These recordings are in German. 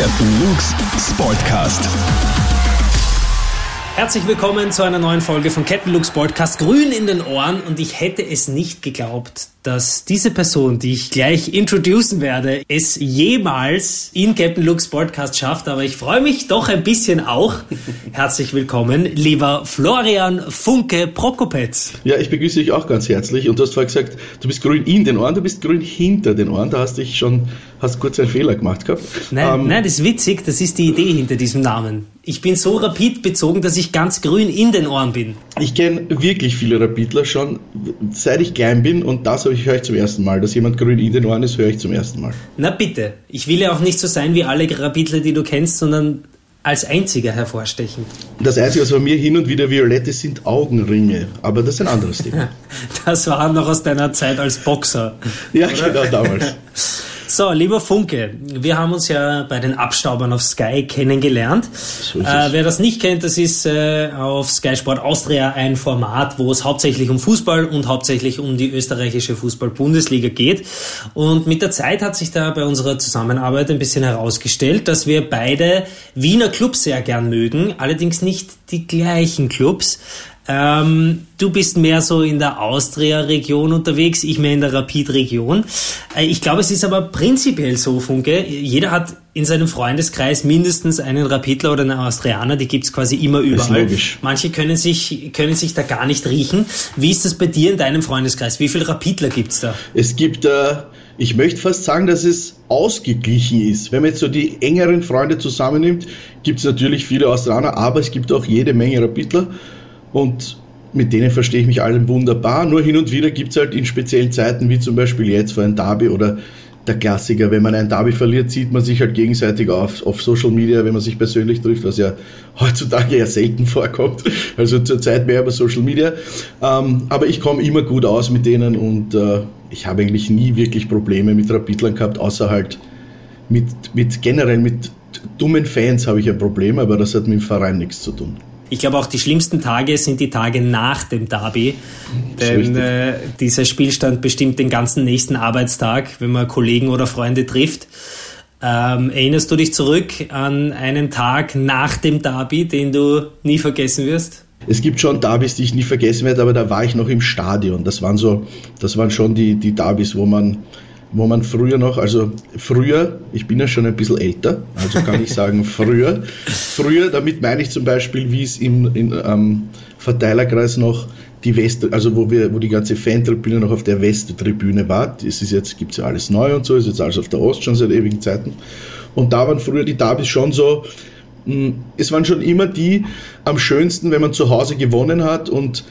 Captain Luke's Sportcast. Herzlich willkommen zu einer neuen Folge von Captain Luke's Podcast Grün in den Ohren und ich hätte es nicht geglaubt, dass diese Person, die ich gleich introducen werde, es jemals in Captain Luke's Podcast schafft, aber ich freue mich doch ein bisschen auch. Herzlich willkommen, lieber Florian Funke Prokopetz. Ja, ich begrüße dich auch ganz herzlich und du hast vorher gesagt, du bist grün in den Ohren, du bist grün hinter den Ohren, da hast dich schon, hast kurz einen Fehler gemacht gehabt. Nein, ähm, nein, das ist witzig, das ist die Idee hinter diesem Namen. Ich bin so rapid bezogen, dass ich ganz grün in den Ohren bin. Ich kenne wirklich viele Rapidler schon, seit ich klein bin und das ich, höre ich zum ersten Mal. Dass jemand grün in den Ohren ist, höre ich zum ersten Mal. Na bitte. Ich will ja auch nicht so sein wie alle Rapidler, die du kennst, sondern als einziger hervorstechen. Das Einzige, was bei mir hin und wieder violett ist, sind Augenringe. Aber das ist ein anderes Thema. das war noch aus deiner Zeit als Boxer. Ja, oder? genau, damals. So, lieber Funke, wir haben uns ja bei den Abstaubern auf Sky kennengelernt. So äh, wer das nicht kennt, das ist äh, auf Sky Sport Austria ein Format, wo es hauptsächlich um Fußball und hauptsächlich um die österreichische Fußball-Bundesliga geht. Und mit der Zeit hat sich da bei unserer Zusammenarbeit ein bisschen herausgestellt, dass wir beide Wiener Clubs sehr gern mögen, allerdings nicht die gleichen Clubs. Ähm, du bist mehr so in der Austria-Region unterwegs, ich mehr in der Rapid-Region. Äh, ich glaube, es ist aber prinzipiell so, Funke. Jeder hat in seinem Freundeskreis mindestens einen Rapidler oder einen Austrianer, die gibt's quasi immer überall. Manche können sich, können sich da gar nicht riechen. Wie ist das bei dir in deinem Freundeskreis? Wie viele Rapidler gibt's da? Es gibt, äh, ich möchte fast sagen, dass es ausgeglichen ist. Wenn man jetzt so die engeren Freunde zusammennimmt, gibt's natürlich viele Austrianer, aber es gibt auch jede Menge Rapidler und mit denen verstehe ich mich allen wunderbar. Nur hin und wieder gibt es halt in speziellen Zeiten, wie zum Beispiel jetzt vor ein Derby oder der Klassiker, wenn man ein Derby verliert, sieht man sich halt gegenseitig auf, auf Social Media, wenn man sich persönlich trifft, was ja heutzutage ja selten vorkommt. Also zurzeit mehr über Social Media. Ähm, aber ich komme immer gut aus mit denen und äh, ich habe eigentlich nie wirklich Probleme mit Rapidlern gehabt, außer halt mit, mit generell mit dummen Fans habe ich ein Problem, aber das hat mit dem Verein nichts zu tun. Ich glaube auch die schlimmsten Tage sind die Tage nach dem Derby, denn äh, dieser Spielstand bestimmt den ganzen nächsten Arbeitstag, wenn man Kollegen oder Freunde trifft. Ähm, erinnerst du dich zurück an einen Tag nach dem Derby, den du nie vergessen wirst? Es gibt schon Derbys, die ich nie vergessen werde, aber da war ich noch im Stadion. Das waren so, das waren schon die, die Derbys, wo man wo man früher noch, also früher, ich bin ja schon ein bisschen älter, also kann ich sagen früher, früher, damit meine ich zum Beispiel, wie es im in, ähm, Verteilerkreis noch die West, also wo wir, wo die ganze Fantribüne noch auf der Westtribüne war. Das ist jetzt, gibt's ja alles neu und so, ist jetzt alles auf der Ost schon seit ewigen Zeiten. Und da waren früher die Derbys schon so, mh, hm, es waren schon immer die am schönsten, wenn man zu Hause gewonnen hat und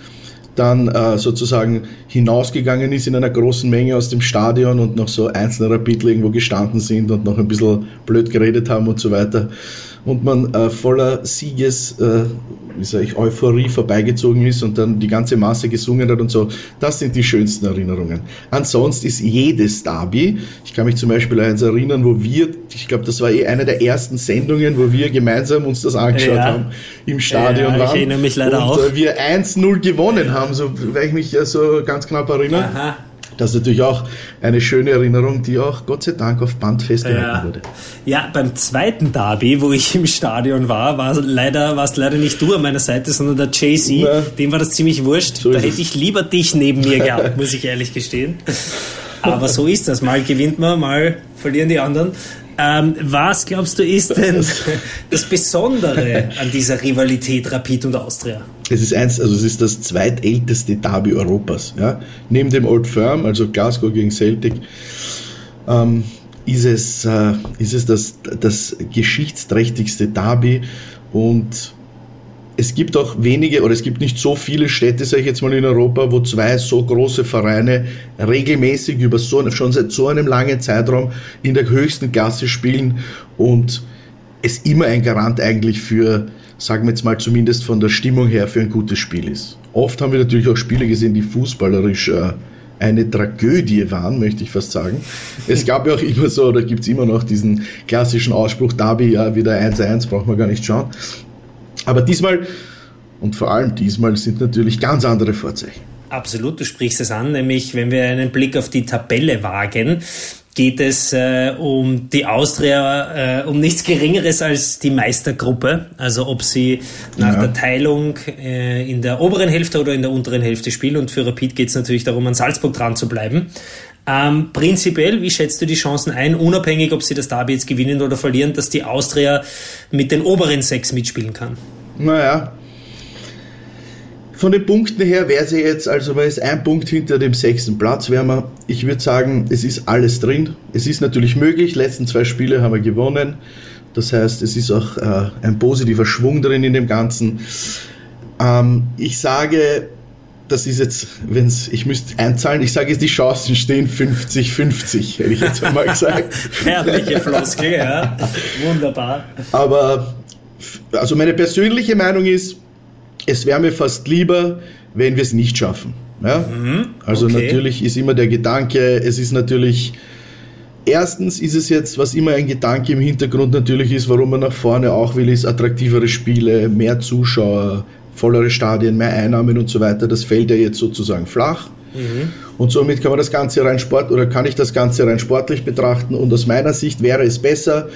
dann äh, sozusagen hinausgegangen ist in einer großen Menge aus dem Stadion und noch so einzelne Rapidler irgendwo gestanden sind und noch ein bisschen blöd geredet haben und so weiter und man äh, voller Sieges, äh, wie sag ich, Euphorie vorbeigezogen ist und dann die ganze Masse gesungen hat und so. Das sind die schönsten Erinnerungen. Ansonsten ist jedes Derby, ich kann mich zum Beispiel an eins erinnern, wo wir, ich glaube, das war eh eine der ersten Sendungen, wo wir gemeinsam uns das angeschaut ja. haben im Stadion ja, waren. Ich erinnere mich leider und, auch. Äh, wir 1-0 gewonnen haben, so, weil ich mich ja so ganz knapp erinnere. Aha. Das ist natürlich auch eine schöne Erinnerung, die auch Gott sei Dank auf Band festgehalten ja. wurde. Ja, beim zweiten Derby, wo ich im Stadion war, war leider, warst leider nicht du an meiner Seite, sondern der JC. Dem war das ziemlich wurscht. So da hätte ich lieber dich neben mir gehabt, muss ich ehrlich gestehen. Aber so ist das. Mal gewinnt man, mal verlieren die anderen. Ähm, was glaubst du ist denn das Besondere an dieser Rivalität Rapid und Austria? Es ist eins, also es ist das zweitälteste Derby Europas. Ja? Neben dem Old Firm, also Glasgow gegen Celtic, ähm, ist es, äh, ist es das, das geschichtsträchtigste Derby und es gibt auch wenige oder es gibt nicht so viele Städte, sage ich jetzt mal in Europa, wo zwei so große Vereine regelmäßig über so, schon seit so einem langen Zeitraum in der höchsten Klasse spielen und es immer ein Garant eigentlich für, sagen wir jetzt mal zumindest von der Stimmung her, für ein gutes Spiel ist. Oft haben wir natürlich auch Spiele gesehen, die fußballerisch äh, eine Tragödie waren, möchte ich fast sagen. Es gab ja auch immer so, oder gibt es immer noch diesen klassischen Ausspruch, Derby, ja, wieder 1-1, braucht man gar nicht schauen. Aber diesmal und vor allem diesmal sind natürlich ganz andere Vorzeichen. Absolut, du sprichst es an, nämlich wenn wir einen Blick auf die Tabelle wagen, geht es äh, um die Austria, äh, um nichts Geringeres als die Meistergruppe. Also ob sie nach ja. der Teilung äh, in der oberen Hälfte oder in der unteren Hälfte spielen. Und für Rapid geht es natürlich darum, an Salzburg dran zu bleiben. Ähm, prinzipiell, wie schätzt du die Chancen ein, unabhängig, ob sie das Derby jetzt gewinnen oder verlieren, dass die Austria mit den oberen sechs mitspielen kann? Naja, von den Punkten her wäre sie jetzt, also weil es ein Punkt hinter dem sechsten Platz wäre ich würde sagen, es ist alles drin. Es ist natürlich möglich, die letzten zwei Spiele haben wir gewonnen. Das heißt, es ist auch äh, ein positiver Schwung drin in dem Ganzen. Ähm, ich sage, das ist jetzt, wenn es, ich müsste einzahlen, ich sage jetzt, die Chancen stehen 50-50, hätte ich jetzt einmal gesagt. Herrliche Floskel, ja. Wunderbar. Aber, also meine persönliche Meinung ist, es wäre mir fast lieber, wenn wir es nicht schaffen. Ja? Mhm, also okay. natürlich ist immer der Gedanke, es ist natürlich, erstens ist es jetzt, was immer ein Gedanke im Hintergrund natürlich ist, warum man nach vorne auch will, ist attraktivere Spiele, mehr Zuschauer, vollere Stadien, mehr Einnahmen und so weiter. Das fällt ja jetzt sozusagen flach. Mhm. Und somit kann man das Ganze rein sport oder kann ich das Ganze rein sportlich betrachten. Und aus meiner Sicht wäre es besser,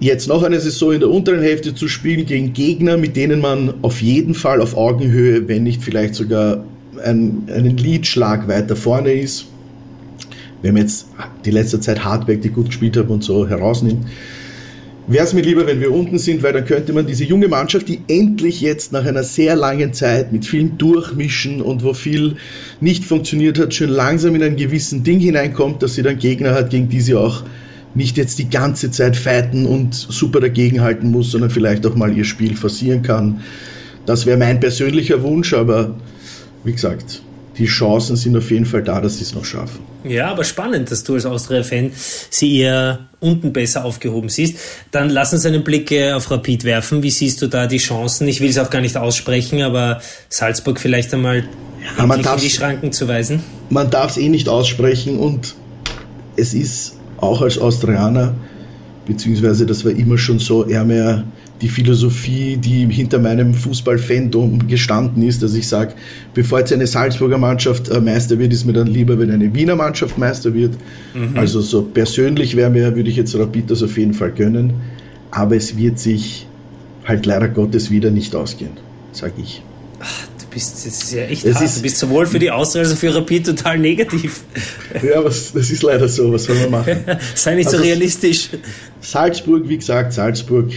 jetzt noch eine Saison in der unteren Hälfte zu spielen gegen Gegner, mit denen man auf jeden Fall auf Augenhöhe, wenn nicht vielleicht sogar ein, einen Leadschlag weiter vorne ist. Wenn man jetzt die letzte Zeit Hardback, die gut gespielt haben und so herausnimmt, wäre es mir lieber, wenn wir unten sind, weil dann könnte man diese junge Mannschaft, die endlich jetzt nach einer sehr langen Zeit mit vielen Durchmischen und wo viel nicht funktioniert hat, schon langsam in ein gewissen Ding hineinkommt, dass sie dann Gegner hat, gegen die sie auch nicht jetzt die ganze Zeit fighten und super dagegenhalten muss, sondern vielleicht auch mal ihr Spiel forcieren kann. Das wäre mein persönlicher Wunsch, aber wie gesagt, die Chancen sind auf jeden Fall da, dass sie es noch schaffen. Ja, aber spannend, dass du als Austria-Fan sie eher unten besser aufgehoben siehst. Dann lass uns einen Blick äh, auf Rapid werfen. Wie siehst du da die Chancen? Ich will es auch gar nicht aussprechen, aber Salzburg vielleicht einmal ja, in die Schranken zu weisen? Man darf es eh nicht aussprechen und es ist auch als Austrianer, beziehungsweise das war immer schon so eher mehr die Philosophie, die hinter meinem Fußball-Fandom gestanden ist, dass ich sage, bevor jetzt eine Salzburger Mannschaft äh, Meister wird, ist mir dann lieber, wenn eine Wiener Mannschaft Meister wird. Mhm. Also so persönlich wäre mir, würde ich jetzt Rapid das auf jeden Fall gönnen, aber es wird sich halt leider Gottes wieder nicht ausgehen, sage ich. Ach, bist, das ist ja echt es hart. Ist, du bist sowohl für die Austria als auch für Rapid total negativ. Ja, was, das ist leider so. Was soll man machen? Sei nicht also, so realistisch. Salzburg, wie gesagt, Salzburg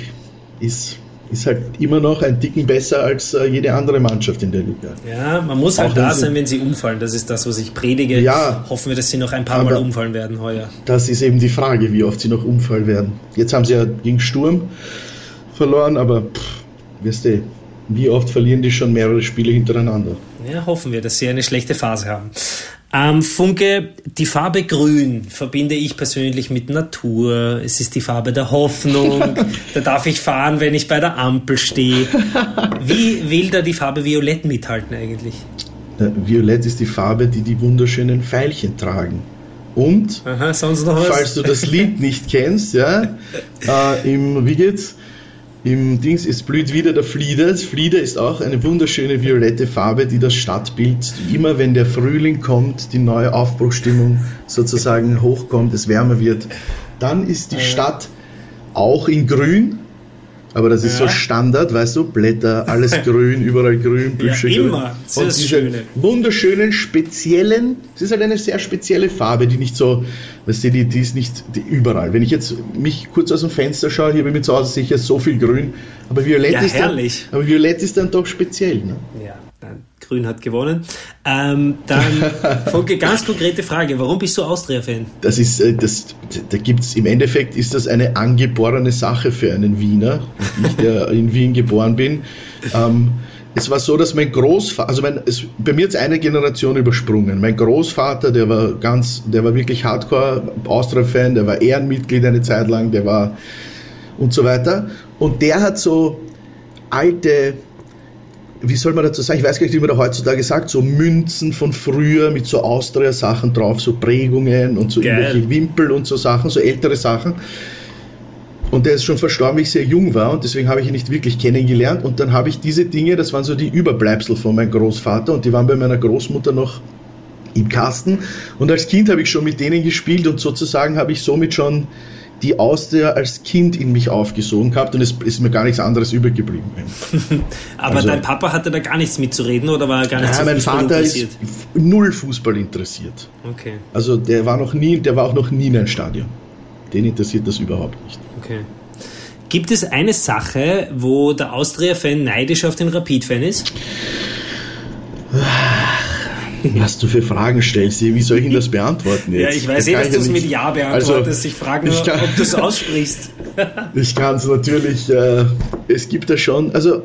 ist, ist halt immer noch ein Ticken besser als äh, jede andere Mannschaft in der Liga. Ja, man muss halt auch da sein, wenn sie umfallen. Das ist das, was ich predige. Ja, Hoffen wir, dass sie noch ein paar Mal umfallen werden heuer. Das ist eben die Frage, wie oft sie noch umfallen werden. Jetzt haben sie ja gegen Sturm verloren, aber pff, wirst du, wie oft verlieren die schon mehrere Spiele hintereinander? Ja, hoffen wir, dass sie eine schlechte Phase haben. Ähm, Funke, die Farbe Grün verbinde ich persönlich mit Natur. Es ist die Farbe der Hoffnung. da darf ich fahren, wenn ich bei der Ampel stehe. Wie will da die Farbe Violett mithalten eigentlich? Violett ist die Farbe, die die wunderschönen Pfeilchen tragen. Und, Aha, falls du das Lied nicht kennst, ja, äh, im, wie geht's? Im Dings, es blüht wieder der Flieder. Das Flieder ist auch eine wunderschöne violette Farbe, die das Stadtbild, immer wenn der Frühling kommt, die neue Aufbruchstimmung sozusagen hochkommt, es wärmer wird, dann ist die Stadt auch in grün, aber das ist ja. so Standard, weißt du, Blätter, alles grün, überall grün, Büsche ja, immer. grün. Und diese schöne. wunderschönen, speziellen, es ist halt eine sehr spezielle Farbe, die nicht so, weißt du, die, die ist nicht die überall. Wenn ich jetzt mich kurz aus dem Fenster schaue, hier bei mir zu Hause sicher so viel grün, aber Violett, ja, ist, dann, aber Violett ist dann doch speziell. Ne? Ja. Grün hat gewonnen. Ähm, dann folge ganz konkrete Frage: Warum bist du Austria-Fan? Das ist, äh, das, da gibt's im Endeffekt ist das eine angeborene Sache für einen Wiener, ich, der in Wien geboren bin. Ähm, es war so, dass mein Großvater, also mein, es, bei mir es eine Generation übersprungen. Mein Großvater, der war ganz, der war wirklich Hardcore Austria-Fan, der war Ehrenmitglied eine Zeit lang, der war und so weiter. Und der hat so alte wie soll man dazu sagen, ich weiß gar nicht, wie man da heutzutage sagt, so Münzen von früher mit so Austria-Sachen drauf, so Prägungen und so Geil. irgendwelche Wimpel und so Sachen, so ältere Sachen. Und der ist schon verstorben, wie ich sehr jung war und deswegen habe ich ihn nicht wirklich kennengelernt. Und dann habe ich diese Dinge, das waren so die Überbleibsel von meinem Großvater und die waren bei meiner Großmutter noch im Kasten. Und als Kind habe ich schon mit denen gespielt und sozusagen habe ich somit schon die Austria als Kind in mich aufgesogen gehabt und es ist mir gar nichts anderes übrig geblieben. Aber also, dein Papa hatte da gar nichts mitzureden oder war er gar nicht ja, so mein Fußball Vater interessiert? ist null Fußball interessiert. Okay. Also der war noch nie, der war auch noch nie in einem Stadion. Den interessiert das überhaupt nicht. Okay. Gibt es eine Sache, wo der Austria-Fan neidisch auf den Rapid-Fan ist? Was du für Fragen stellst, wie soll ich Ihnen das beantworten jetzt? Ja, ich weiß eh, dass du es mit Ja beantwortest. Also, ich frage nur, kann, ob du es aussprichst. ich kann es natürlich, äh, es gibt da schon, also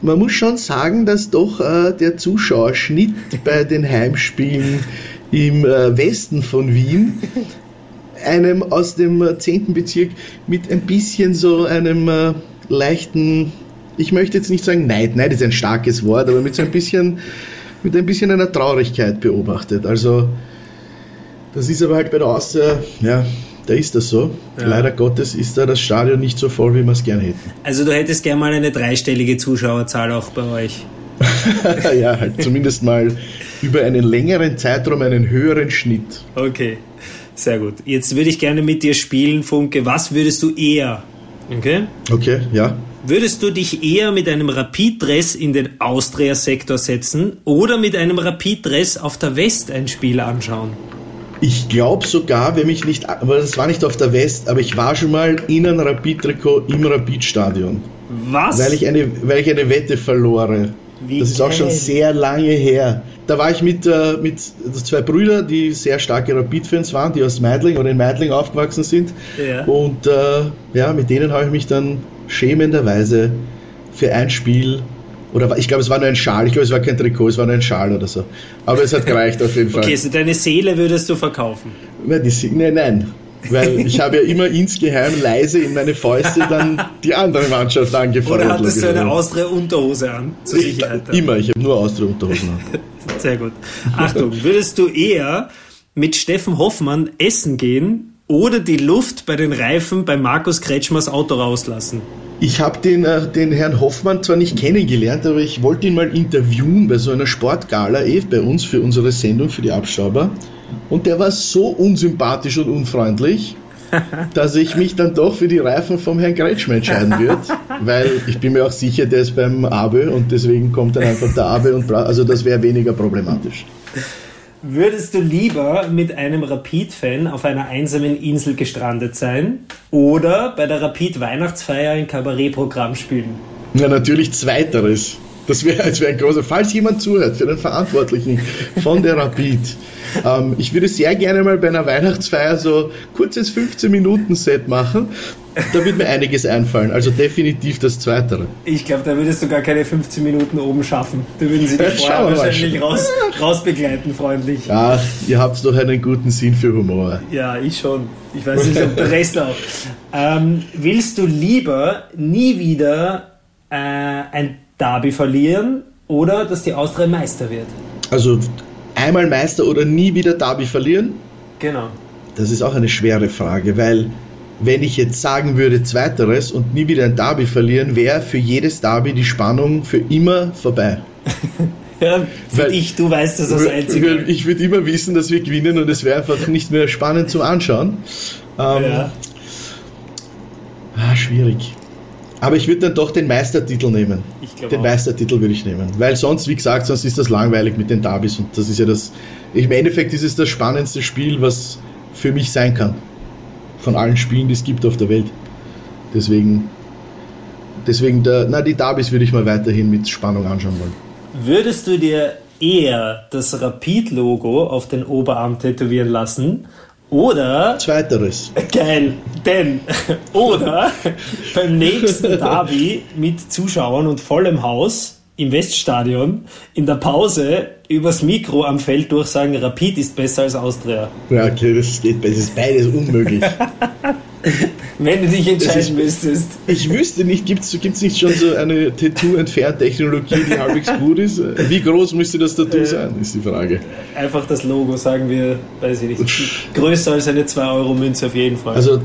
man muss schon sagen, dass doch äh, der Zuschauerschnitt bei den Heimspielen im äh, Westen von Wien einem aus dem 10. Bezirk mit ein bisschen so einem äh, leichten, ich möchte jetzt nicht sagen Neid, Neid ist ein starkes Wort, aber mit so ein bisschen mit ein bisschen einer Traurigkeit beobachtet. Also, das ist aber halt bei der Austria, ja, da ist das so. Ja. Leider Gottes ist da das Stadion nicht so voll, wie wir es gerne hätten. Also, du hättest gerne mal eine dreistellige Zuschauerzahl auch bei euch. ja, halt zumindest mal über einen längeren Zeitraum einen höheren Schnitt. Okay, sehr gut. Jetzt würde ich gerne mit dir spielen, Funke. Was würdest du eher? Okay? Okay, ja. Würdest du dich eher mit einem Rapid-Dress in den Austria-Sektor setzen oder mit einem Rapid-Dress auf der West ein Spiel anschauen? Ich glaube sogar, wenn mich nicht, aber das war nicht auf der West, aber ich war schon mal in einem Rapid-Trikot im Rapid-Stadion. Was? Weil ich eine, weil ich eine Wette verlor. Wie das ist auch schon sehr lange her. Da war ich mit, äh, mit zwei Brüdern, die sehr starke Rapid-Fans waren, die aus Meidling oder in Meidling aufgewachsen sind. Ja. Und äh, ja, mit denen habe ich mich dann schämenderweise für ein Spiel oder ich glaube, es war nur ein Schal. Ich glaube, es war kein Trikot, es war nur ein Schal oder so. Aber es hat gereicht auf jeden Fall. Okay, so deine Seele würdest du verkaufen? Nein, die, nein, nein. Weil ich habe ja immer insgeheim leise in meine Fäuste dann die andere Mannschaft angefeuert. Oder hattest du eine Austria-Unterhose an? Zur Sicherheit. Ich, immer, ich habe nur Austria-Unterhosen an. Sehr gut. Achtung, würdest du eher mit Steffen Hoffmann essen gehen oder die Luft bei den Reifen bei Markus Kretschmers Auto rauslassen? Ich habe den, äh, den Herrn Hoffmann zwar nicht kennengelernt, aber ich wollte ihn mal interviewen bei so einer Sportgala, eh bei uns für unsere Sendung, für die Abstauber. Und der war so unsympathisch und unfreundlich, dass ich mich dann doch für die Reifen vom Herrn Kretschmer entscheiden würde, weil ich bin mir auch sicher, der ist beim Abe und deswegen kommt dann einfach der Abe und also das wäre weniger problematisch. Würdest du lieber mit einem Rapid-Fan auf einer einsamen Insel gestrandet sein oder bei der Rapid-Weihnachtsfeier ein Kabarettprogramm spielen? Ja, natürlich Zweiteres. Das wäre wär ein großer. Falls jemand zuhört für den Verantwortlichen von der Rapid, ähm, ich würde sehr gerne mal bei einer Weihnachtsfeier so kurzes 15-Minuten-Set machen. Da wird mir einiges einfallen. Also definitiv das Zweite. Ich glaube, da würdest du gar keine 15 Minuten oben schaffen. Da würden sie dich vorher wahrscheinlich raus, rausbegleiten, freundlich. Ja, ihr habt doch einen guten Sinn für Humor. Ja, ich schon. Ich weiß nicht, ob der Rest auch. Ähm, willst du lieber nie wieder äh, ein Derby verlieren oder dass die Austria Meister wird? Also einmal Meister oder nie wieder Derby verlieren? Genau. Das ist auch eine schwere Frage, weil wenn ich jetzt sagen würde Zweiteres und nie wieder ein Derby verlieren, wäre für jedes Derby die Spannung für immer vorbei. ja, für weil, dich, du weißt das als Einziger. Ich würde immer wissen, dass wir gewinnen und es wäre einfach nicht mehr spannend zum Anschauen. Ähm, ja. Ah, schwierig. Aber ich würde dann doch den Meistertitel nehmen. den auch. Meistertitel würde ich nehmen. Weil sonst, wie gesagt, sonst ist das langweilig mit den Derbys und das ist ja das. Im Endeffekt ist es das spannendste Spiel, was für mich sein kann. Von allen Spielen, die es gibt auf der Welt. Deswegen, deswegen der, na, die Derbys würde ich mal weiterhin mit Spannung anschauen wollen. Würdest du dir eher das Rapid-Logo auf den Oberarm tätowieren lassen oder. Zweiteres. Geil. Denn. Oder beim nächsten Derby mit Zuschauern und vollem Haus im Weststadion in der Pause übers Mikro am Feld durchsagen, Rapid ist besser als Austria. Ja, okay, das geht, das ist beides unmöglich. Wenn du dich entscheiden ist, müsstest. Ich wüsste nicht, gibt es nicht schon so eine Tattoo-Entfernt-Technologie, die halbwegs gut ist? Wie groß müsste das Tattoo sein, ist die Frage. Einfach das Logo, sagen wir, weiß ich nicht, größer als eine 2-Euro-Münze auf jeden Fall. Also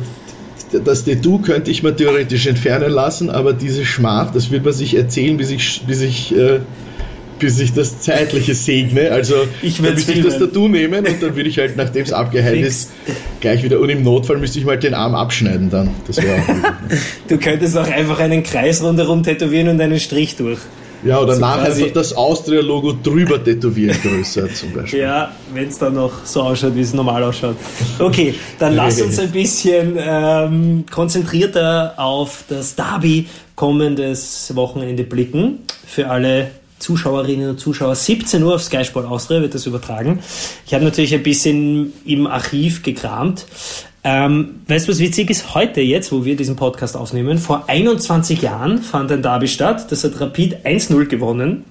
das Tattoo könnte ich mir theoretisch entfernen lassen, aber diese Schmach, das wird man sich erzählen, bis ich, bis ich, äh, bis ich das Zeitliche segne. Also ich würde ich das Tattoo nehmen und dann würde ich halt, nachdem es abgeheilt ist, gleich wieder. Und im Notfall müsste ich mal den Arm abschneiden dann. Das wäre Du könntest auch einfach einen Kreis rundherum tätowieren und einen Strich durch. Ja, oder so nachher einfach das Austria-Logo drüber tätowieren, größer zum Beispiel. Ja, wenn es dann noch so ausschaut, wie es normal ausschaut. Okay, dann lass uns ein bisschen ähm, konzentrierter auf das Derby kommendes Wochenende blicken. Für alle Zuschauerinnen und Zuschauer. 17 Uhr auf Sky Sport Austria wird das übertragen. Ich habe natürlich ein bisschen im Archiv gekramt. Ähm, weißt du, was witzig ist? Heute jetzt, wo wir diesen Podcast aufnehmen, vor 21 Jahren fand ein Derby statt. Das hat Rapid 1-0 gewonnen.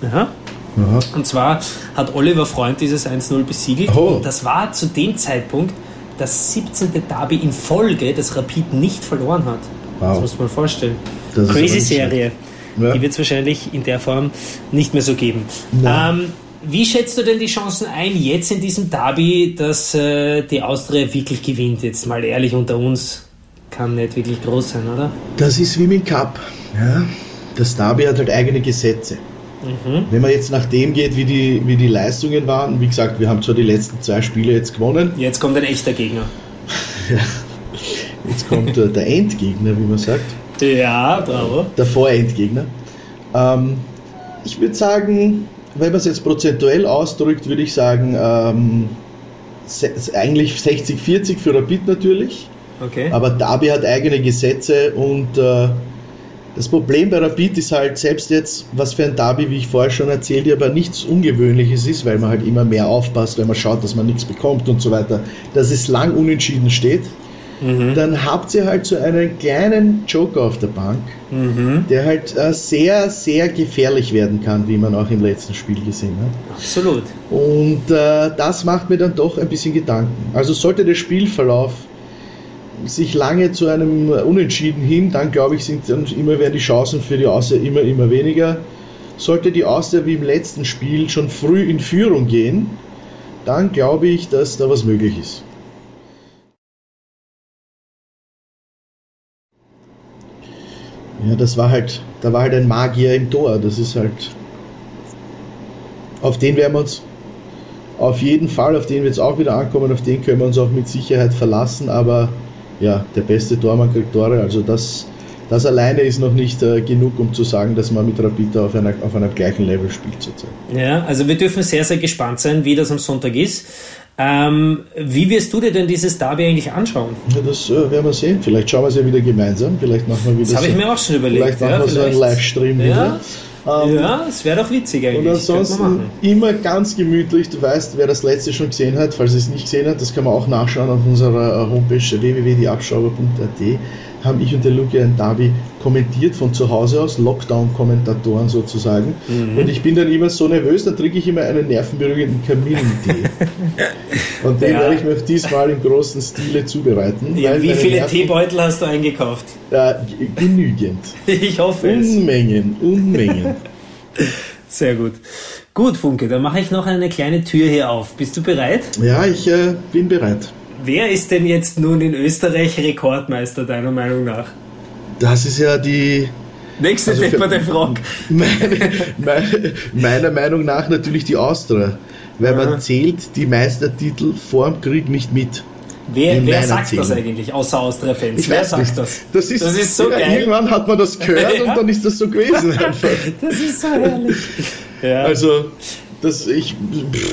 Ja. Aha. Und zwar hat Oliver Freund dieses 1-0 besiegelt. Oh. Und das war zu dem Zeitpunkt das 17. Derby in Folge, das Rapid nicht verloren hat. Wow. Das muss man vorstellen. Das Crazy Serie. Ja. Die wird es wahrscheinlich in der Form nicht mehr so geben. Ähm, wie schätzt du denn die Chancen ein, jetzt in diesem Derby, dass äh, die Austria wirklich gewinnt? Jetzt mal ehrlich unter uns, kann nicht wirklich groß sein, oder? Das ist wie mit Cup. Ja? Das Derby hat halt eigene Gesetze. Mhm. Wenn man jetzt nach dem geht, wie die, wie die Leistungen waren, wie gesagt, wir haben zwar die letzten zwei Spiele jetzt gewonnen. Jetzt kommt ein echter Gegner. ja. Jetzt kommt äh, der Endgegner, wie man sagt. Ja, bravo. Der Vorendgegner. Ähm, ich würde sagen, wenn man es jetzt prozentuell ausdrückt, würde ich sagen, ähm, eigentlich 60-40 für Rapid natürlich. Okay. Aber Derby hat eigene Gesetze und äh, das Problem bei Rapid ist halt, selbst jetzt, was für ein Derby, wie ich vorher schon erzählt habe, nichts Ungewöhnliches ist, weil man halt immer mehr aufpasst, weil man schaut, dass man nichts bekommt und so weiter, dass es lang unentschieden steht mhm. dann habt ihr halt so einen kleinen Joker auf der Bank, mhm. der halt äh, sehr, sehr gefährlich werden kann, wie man auch im letzten Spiel gesehen hat. Absolut. Und äh, das macht mir dann doch ein bisschen Gedanken. Also sollte der Spielverlauf sich lange zu einem Unentschieden hin, dann glaube ich, sind dann immer werden die Chancen für die Austria immer, immer weniger. Sollte die Austria wie im letzten Spiel schon früh in Führung gehen, dann glaube ich, dass da was möglich ist. Ja, das war halt, da war halt ein Magier im Tor. Das ist halt. Auf den werden wir uns auf jeden Fall, auf den wird es auch wieder ankommen, auf den können wir uns auch mit Sicherheit verlassen, aber ja, der beste Tormann kriegt Tore, also das, das alleine ist noch nicht äh, genug, um zu sagen, dass man mit Rapida auf, einer, auf einem gleichen Level spielt zurzeit. Ja, also wir dürfen sehr, sehr gespannt sein, wie das am Sonntag ist. Ähm, wie wirst du dir denn dieses Derby eigentlich anschauen? Ja, das äh, werden wir sehen. Vielleicht schauen wir es ja wieder gemeinsam. Vielleicht machen wir wieder. Das habe ich mir auch schon überlegt. Vielleicht machen ja, wir so einen Livestream ja. wieder. Ähm, ja, es wäre doch witzig eigentlich. Und ansonsten immer ganz gemütlich. Du weißt, wer das letzte schon gesehen hat, falls es nicht gesehen hat, das kann man auch nachschauen auf unserer Homepage www.dieabschauber.at haben ich und der Luke ein Derby kommentiert von zu Hause aus, Lockdown-Kommentatoren sozusagen. Mhm. Und ich bin dann immer so nervös, dann trinke ich immer einen nervenberuhigenden Kamillentee. und den ja. werde ich mir diesmal im großen Stile zubereiten. Ja, wie viele Nerven, Teebeutel hast du eingekauft? Äh, genügend. Ich hoffe Unmengen, es. Unmengen, Unmengen. Sehr gut. Gut, Funke, dann mache ich noch eine kleine Tür hier auf. Bist du bereit? Ja, ich äh, bin bereit. Wer ist denn jetzt nun in Österreich Rekordmeister, deiner Meinung nach? Das ist ja die. Nächste also depperte Frage. Meine, meine, meiner Meinung nach natürlich die Austria. Weil Aha. man zählt die Meistertitel vor dem Krieg nicht mit. Wer, wer sagt Zählung. das eigentlich, außer Austria-Fans? Wer sagt nicht. das? Das ist, das ist so ja, geil. Irgendwann hat man das gehört ja. und dann ist das so gewesen einfach. das ist so herrlich. Ja. Also, dass ich,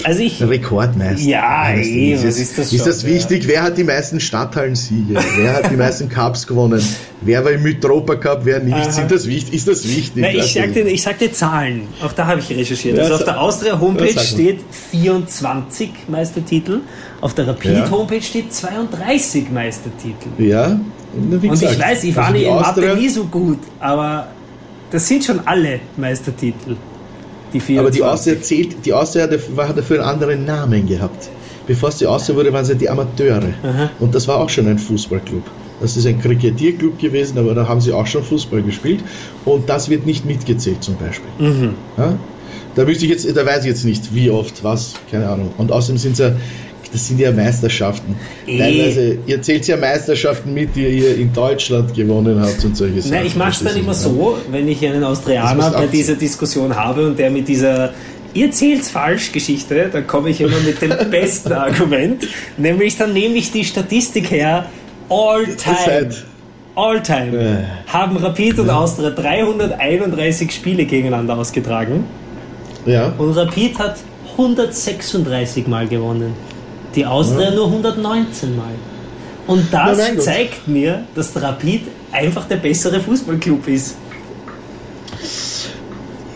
also ich Rekordmeister. Ja, ey, was ist das schon? Ist das wichtig? Ja. Wer hat die meisten Stadthallensiege? wer hat die meisten Cups gewonnen? Wer war im Mitropa Cup? Wer nicht? Aha. Sind das wichtig? Ist das wichtig? Na, ich, also, sag dir, ich sag dir Zahlen. Auch da habe ich recherchiert. Ja, also auf der Austria Homepage steht 24 Meistertitel. Auf der Rapid ja. Homepage steht 32 Meistertitel. Ja. Und, Und ich weiß, ich war also nicht in Mathe nie so gut, aber das sind schon alle Meistertitel. Die Aber die Austria zählt, die Austria hat dafür einen anderen Namen gehabt. Bevor es die Austria wurde, waren sie die Amateure. Aha. Und das war auch schon ein Fußballclub. Das ist ein Kricketierclub gewesen, aber da haben sie auch schon Fußball gespielt. Und das wird nicht mitgezählt zum Beispiel. Mhm. Ja? Da, ich jetzt, da weiß ich jetzt nicht, wie oft, was, keine Ahnung. Und außerdem sind sie das sind ja Meisterschaften. E Teilweise, ihr zählt ja Meisterschaften mit, die ihr in Deutschland gewonnen habt und solche Sachen. Nein, ich mache es dann immer so, wenn ich einen Austrianer bei dieser Diskussion habe und der mit dieser Ihr zählt's falsch Geschichte, dann komme ich immer mit dem besten Argument, nämlich dann nehme ich die Statistik her, all time. All time haben Rapid und Austria 331 Spiele gegeneinander ausgetragen. Ja. Und Rapid hat 136 Mal gewonnen. Die Austria ja. nur 119 Mal. Und das ja, zeigt mir, dass der Rapid einfach der bessere Fußballclub ist.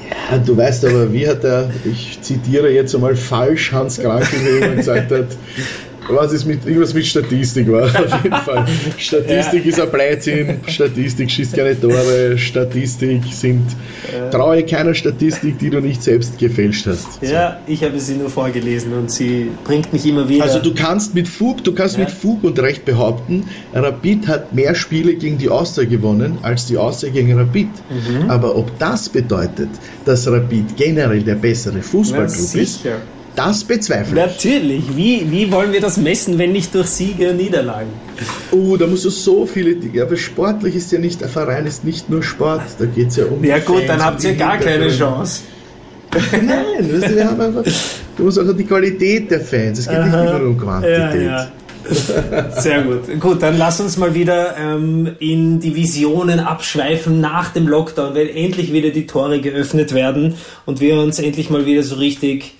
Ja, du weißt aber, wie hat er, ich zitiere jetzt einmal falsch Hans Krankel, der gesagt hat, was ist mit, irgendwas mit Statistik war, auf jeden Fall. Statistik ja. ist ein Blödsinn, Statistik schießt keine Tore, Statistik sind, ja. traue keiner Statistik, die du nicht selbst gefälscht hast. So. Ja, ich habe sie nur vorgelesen und sie bringt mich immer wieder. Also du kannst mit Fug, du kannst ja. mit Fug und Recht behaupten, Rapid hat mehr Spiele gegen die Austria gewonnen, als die Austria gegen Rapid. Mhm. Aber ob das bedeutet, dass Rapid generell der bessere Fußballclub ist, das bezweifle ich. Natürlich. Wie, wie wollen wir das messen, wenn nicht durch Siege und Niederlagen? Oh, da musst du so viele Dinge. Aber sportlich ist ja nicht, der Verein ist nicht nur Sport. Da geht es ja um. Ja, gut, Fans, dann habt ihr gar keine Chance. Nein, wir haben einfach, du musst auch die Qualität der Fans. Es geht Aha. nicht immer nur um Quantität. Ja, ja. Sehr gut. Gut, dann lass uns mal wieder ähm, in die Visionen abschweifen nach dem Lockdown, wenn endlich wieder die Tore geöffnet werden und wir uns endlich mal wieder so richtig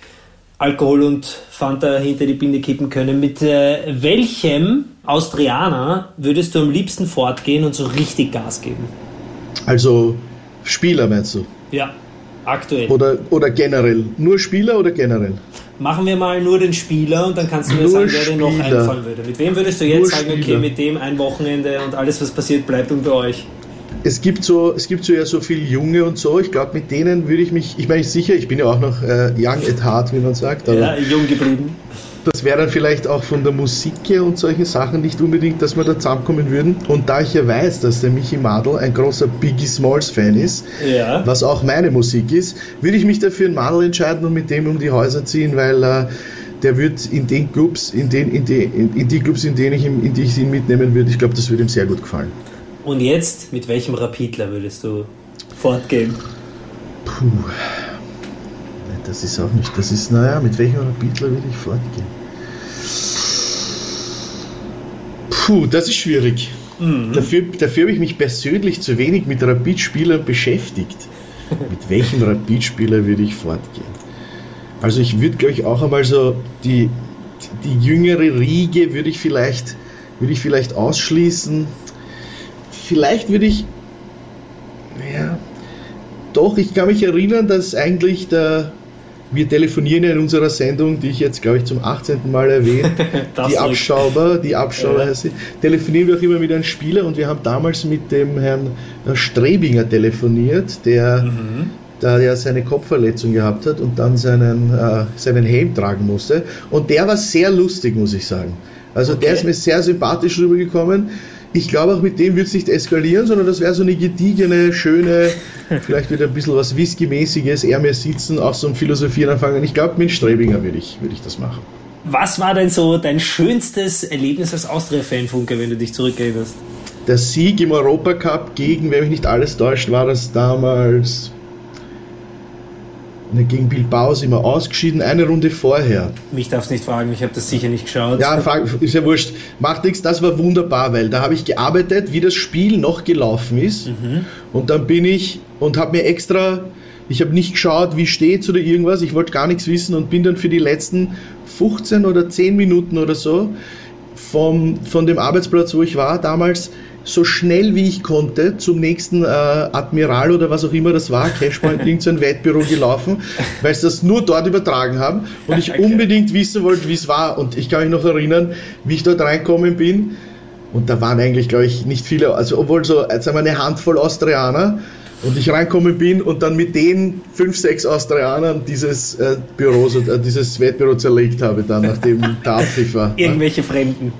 Alkohol und Fanta hinter die Binde kippen können. Mit äh, welchem Austrianer würdest du am liebsten fortgehen und so richtig Gas geben? Also Spieler meinst du? Ja, aktuell. Oder, oder generell? Nur Spieler oder generell? Machen wir mal nur den Spieler und dann kannst du mir nur sagen, wer dir noch einfallen würde. Mit wem würdest du jetzt nur sagen, Spieler. okay, mit dem ein Wochenende und alles, was passiert, bleibt unter euch? Es gibt so, es gibt so ja so viele Junge und so. Ich glaube, mit denen würde ich mich, ich meine, sicher, ich bin ja auch noch äh, young at heart, wie man sagt. Aber ja, jung geblieben. Das wäre dann vielleicht auch von der Musik her und solchen Sachen nicht unbedingt, dass wir da zusammenkommen würden. Und da ich ja weiß, dass der Michi Madl ein großer Biggie Smalls Fan ist, ja. was auch meine Musik ist, würde ich mich dafür ein Madl entscheiden und mit dem um die Häuser ziehen, weil äh, der wird in den Clubs, in, den, in, die, in, die Clubs, in denen ich, in die ich ihn mitnehmen würde, ich glaube, das würde ihm sehr gut gefallen. Und jetzt, mit welchem Rapidler würdest du fortgehen? Puh. Das ist auch nicht, das ist, naja, mit welchem Rapidler würde ich fortgehen? Puh, das ist schwierig. Mhm. Dafür, dafür habe ich mich persönlich zu wenig mit Rapidspielern beschäftigt. mit welchem Rapidspieler würde ich fortgehen? Also ich würde, glaube ich, auch einmal so die, die jüngere Riege würde ich vielleicht, würde ich vielleicht ausschließen vielleicht würde ich, ja, doch, ich kann mich erinnern, dass eigentlich der, wir telefonieren ja in unserer Sendung, die ich jetzt, glaube ich, zum 18. Mal erwähne, die Abschauber, die Abschauber ja. heißt telefonieren wir auch immer mit einem Spieler und wir haben damals mit dem Herrn Strebinger telefoniert, der mhm. da ja seine Kopfverletzung gehabt hat und dann seinen, äh, seinen Helm tragen musste. Und der war sehr lustig, muss ich sagen. Also okay. der ist mir sehr sympathisch rübergekommen ich glaube auch mit dem wird es nicht eskalieren, sondern das wäre so eine gediegene, schöne, vielleicht wieder ein bisschen was Whisky-mäßiges, eher mehr sitzen, auch so ein Philosophieren anfangen. Ich glaube, mit Strebinger würde ich, würd ich das machen. Was war denn so dein schönstes Erlebnis als Austria-Fan, Funke, wenn du dich zurückerinnerst? Der Sieg im Europacup gegen, wenn mich nicht alles täuscht, war das damals gegen Bilbao sind wir ausgeschieden, eine Runde vorher. Mich darfst nicht fragen, ich habe das sicher nicht geschaut. Ja, ist ja wurscht. Macht nichts, das war wunderbar, weil da habe ich gearbeitet, wie das Spiel noch gelaufen ist. Mhm. Und dann bin ich und habe mir extra, ich habe nicht geschaut, wie steht's oder irgendwas, ich wollte gar nichts wissen und bin dann für die letzten 15 oder 10 Minuten oder so vom, von dem Arbeitsplatz, wo ich war, damals so schnell wie ich konnte zum nächsten äh, Admiral oder was auch immer das war, Cashpoint, irgend so Wettbüro gelaufen, weil sie das nur dort übertragen haben und ich okay. unbedingt wissen wollte, wie es war. Und ich kann mich noch erinnern, wie ich dort reinkommen bin. Und da waren eigentlich, glaube ich, nicht viele, also obwohl so, wir, eine Handvoll Austrianer und ich reinkommen bin und dann mit den fünf, sechs Austrianern dieses äh, Büro, so, äh, dieses Wettbüro zerlegt habe, dann nachdem der Abpfiff war. Irgendwelche Fremden.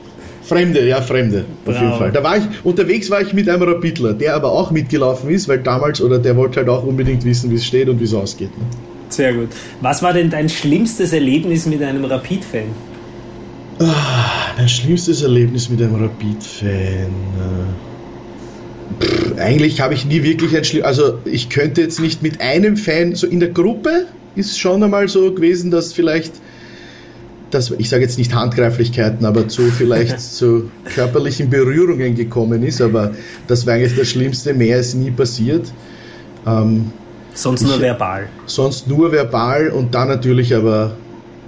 Fremde, ja, Fremde, auf Bravo. jeden Fall. Da war ich, unterwegs war ich mit einem Rapidler, der aber auch mitgelaufen ist, weil damals, oder der wollte halt auch unbedingt wissen, wie es steht und wie es ausgeht. Ne? Sehr gut. Was war denn dein schlimmstes Erlebnis mit einem Rapid-Fan? Ah, mein schlimmstes Erlebnis mit einem Rapid-Fan. Äh, eigentlich habe ich nie wirklich ein Schlimm. Also, ich könnte jetzt nicht mit einem Fan, so in der Gruppe ist schon einmal so gewesen, dass vielleicht, dass, ich sage jetzt nicht Handgreiflichkeiten, aber zu vielleicht zu körperlichen Berührungen gekommen ist. Aber das war eigentlich das Schlimmste. Mehr ist nie passiert. Ähm, sonst nur ich, verbal. Sonst nur verbal und dann natürlich aber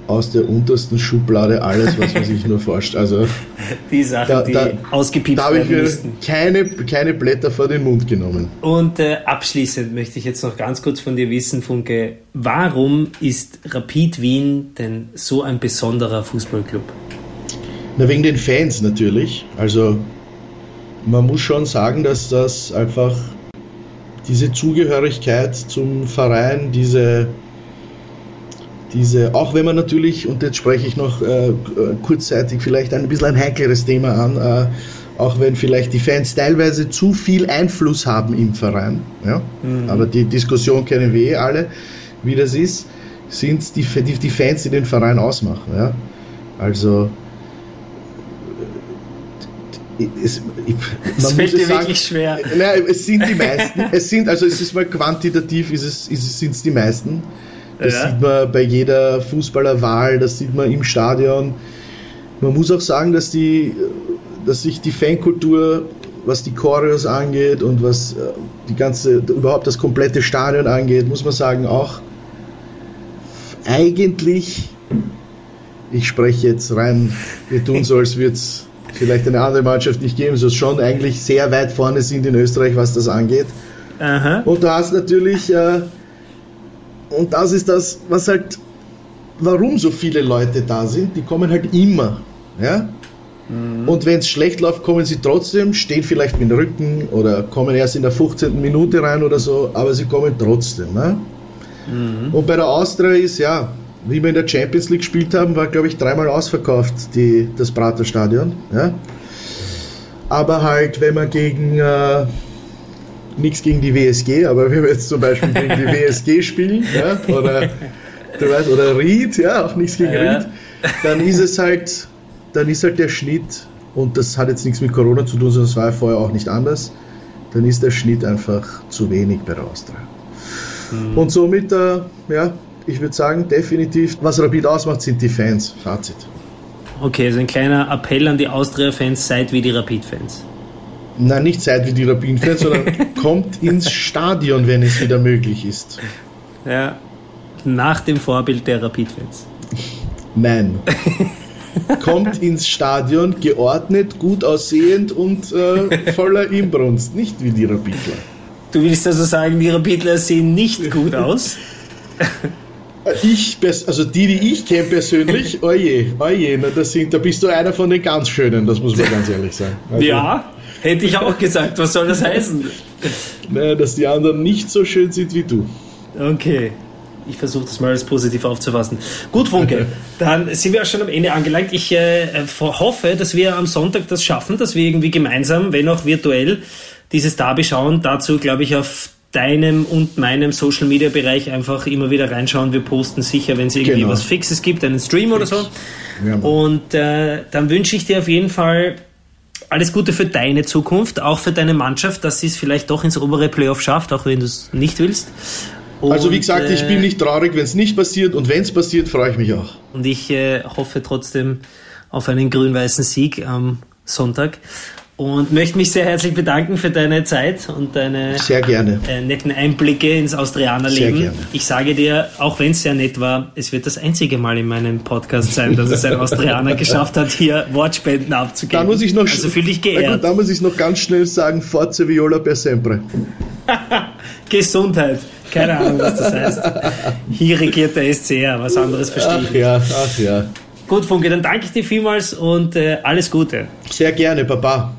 aus der untersten Schublade alles, was man sich nur vorstellt. Also, die Sachen, da, die da, ausgepiept da habe ich mir keine, keine Blätter vor den Mund genommen. Und äh, abschließend möchte ich jetzt noch ganz kurz von dir wissen, Funke, warum ist Rapid Wien denn so ein besonderer Fußballclub? Na, wegen den Fans natürlich. Also, man muss schon sagen, dass das einfach diese Zugehörigkeit zum Verein, diese diese, auch wenn man natürlich, und jetzt spreche ich noch äh, kurzzeitig vielleicht ein bisschen ein heikleres Thema an, äh, auch wenn vielleicht die Fans teilweise zu viel Einfluss haben im Verein, ja, mhm. aber die Diskussion kennen wir eh alle, wie das ist, sind die, die, die Fans, die den Verein ausmachen, ja. Also, es, ich, das fällt dir sagen, wirklich schwer. Nein, es sind die meisten. es sind, also es ist mal quantitativ, ist es, ist es, sind es die meisten. Das ja. sieht man bei jeder Fußballerwahl, das sieht man im Stadion. Man muss auch sagen, dass, die, dass sich die Fankultur, was die Choreos angeht und was äh, die ganze, überhaupt das komplette Stadion angeht, muss man sagen, auch eigentlich, ich spreche jetzt rein, wir tun so, als würde es vielleicht eine andere Mannschaft nicht geben, so schon eigentlich sehr weit vorne sind in Österreich, was das angeht. Aha. Und da hast natürlich äh, und das ist das, was halt, warum so viele Leute da sind. Die kommen halt immer. Ja? Mhm. Und wenn es schlecht läuft, kommen sie trotzdem, stehen vielleicht mit dem Rücken oder kommen erst in der 15. Minute rein oder so, aber sie kommen trotzdem. Ne? Mhm. Und bei der Austria ist ja, wie wir in der Champions League gespielt haben, war glaube ich dreimal ausverkauft, die, das Praterstadion. Ja? Aber halt, wenn man gegen äh, nichts gegen die WSG, aber wenn wir jetzt zum Beispiel gegen die WSG spielen, ja, oder, du weißt, oder Ried, ja, auch nichts gegen ja. Ried, dann ist es halt, dann ist halt der Schnitt, und das hat jetzt nichts mit Corona zu tun, sondern es war ja vorher auch nicht anders, dann ist der Schnitt einfach zu wenig bei der Austria. Mhm. Und somit, äh, ja, ich würde sagen, definitiv, was Rapid ausmacht, sind die Fans. Fazit. Okay, also ein kleiner Appell an die Austria-Fans, seid wie die Rapid-Fans. Nein, nicht seid wie die Rapid-Fans, sondern kommt ins Stadion, wenn es wieder möglich ist. Ja, nach dem Vorbild der Rapid-Fans. Nein. kommt ins Stadion, geordnet, gut aussehend und äh, voller Inbrunst, nicht wie die Rapidler. Du willst also sagen, die Rapidler sehen nicht gut aus? Ich, also die, die ich kenne persönlich, oje, oje, na, das sind, da bist du einer von den ganz Schönen, das muss man ganz ehrlich sagen. Also, ja, Hätte ich auch gesagt. Was soll das heißen? Naja, dass die anderen nicht so schön sind wie du. Okay. Ich versuche das mal als positiv aufzufassen. Gut, Funke, dann sind wir auch schon am Ende angelangt. Ich äh, hoffe, dass wir am Sonntag das schaffen, dass wir irgendwie gemeinsam, wenn auch virtuell, dieses Derby schauen. Dazu, glaube ich, auf deinem und meinem Social Media Bereich einfach immer wieder reinschauen. Wir posten sicher, wenn es irgendwie genau. was Fixes gibt, einen Stream Fix. oder so. Ja, und äh, dann wünsche ich dir auf jeden Fall alles Gute für deine Zukunft, auch für deine Mannschaft, dass sie es vielleicht doch ins obere Playoff schafft, auch wenn du es nicht willst. Und, also wie gesagt, ich bin äh, nicht traurig, wenn es nicht passiert und wenn es passiert, freue ich mich auch. Und ich äh, hoffe trotzdem auf einen grün-weißen Sieg am Sonntag und möchte mich sehr herzlich bedanken für deine Zeit und deine. Äh, netten Einblicke ins Austrianerleben. Ich sage dir, auch wenn es sehr nett war, es wird das einzige Mal in meinem Podcast sein, dass es ein Austrianer geschafft hat, hier Wortspenden abzugeben. Da muss ich noch, also fühle ich geehrt. Da muss ich noch ganz schnell sagen, Forza Viola per sempre. Gesundheit. Keine Ahnung, was das heißt. Hier regiert der SCR, was anderes verstehe ich. Ach ja, ach ja. Gut, Funke, dann danke ich dir vielmals und äh, alles Gute. Sehr gerne, Papa.